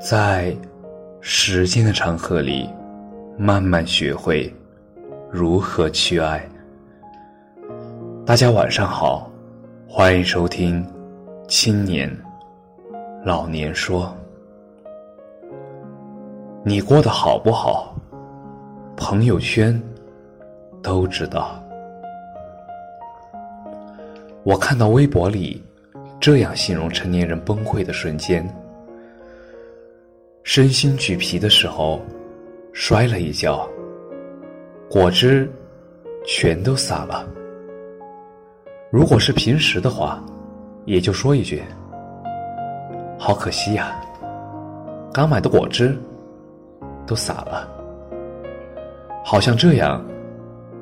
在时间的长河里，慢慢学会如何去爱。大家晚上好，欢迎收听《青年老年说》。你过得好不好？朋友圈都知道。我看到微博里这样形容成年人崩溃的瞬间。身心俱疲的时候，摔了一跤，果汁全都洒了。如果是平时的话，也就说一句：“好可惜呀，刚买的果汁都洒了。”好像这样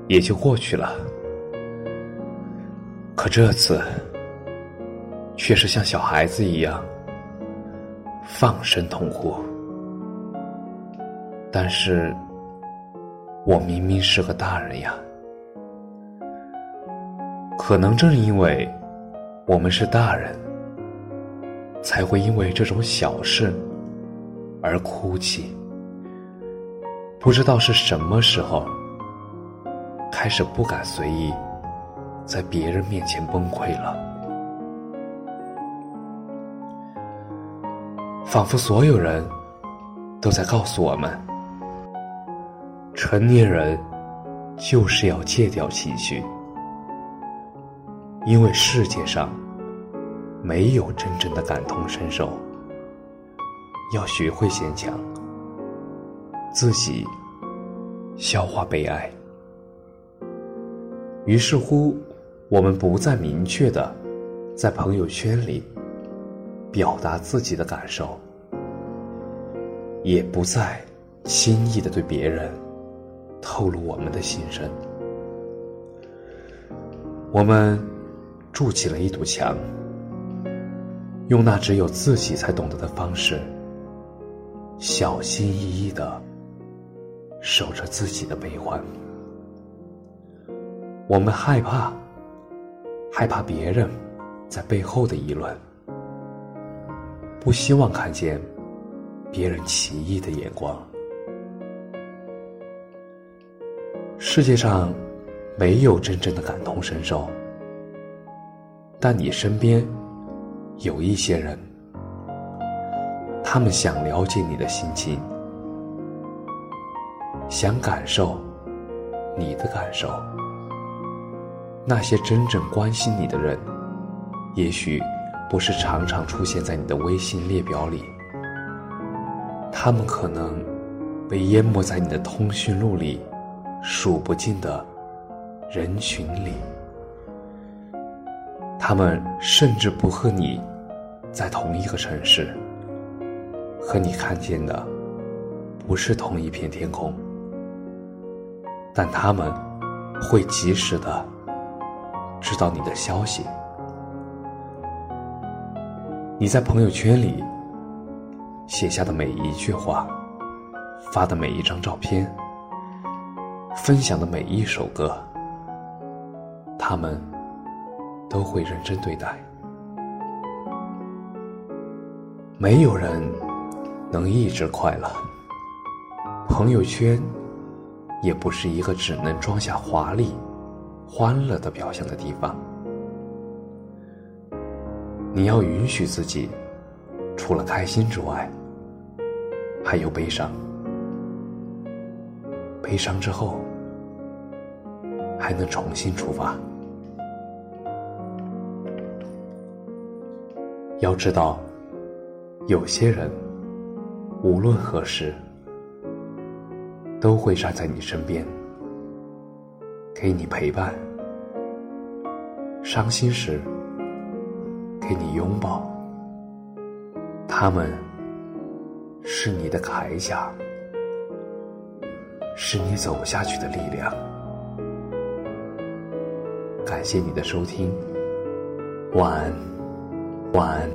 也就过去了。可这次，却是像小孩子一样放声痛哭。但是，我明明是个大人呀。可能正因为我们是大人，才会因为这种小事而哭泣。不知道是什么时候，开始不敢随意在别人面前崩溃了，仿佛所有人都在告诉我们。成年人就是要戒掉情绪，因为世界上没有真正的感同身受。要学会坚强，自己消化悲哀。于是乎，我们不再明确的在朋友圈里表达自己的感受，也不再轻易的对别人。透露我们的心声。我们筑起了一堵墙，用那只有自己才懂得的方式，小心翼翼的守着自己的悲欢。我们害怕，害怕别人在背后的议论，不希望看见别人奇异的眼光。世界上没有真正的感同身受，但你身边有一些人，他们想了解你的心情，想感受你的感受。那些真正关心你的人，也许不是常常出现在你的微信列表里，他们可能被淹没在你的通讯录里。数不尽的人群里，他们甚至不和你在同一个城市，和你看见的不是同一片天空，但他们会及时的知道你的消息。你在朋友圈里写下的每一句话，发的每一张照片。分享的每一首歌，他们都会认真对待。没有人能一直快乐，朋友圈也不是一个只能装下华丽、欢乐的表象的地方。你要允许自己，除了开心之外，还有悲伤。悲伤之后。还能重新出发。要知道，有些人无论何时都会站在你身边，给你陪伴；伤心时给你拥抱。他们是你的铠甲，是你走下去的力量。感谢你的收听，晚安，晚安。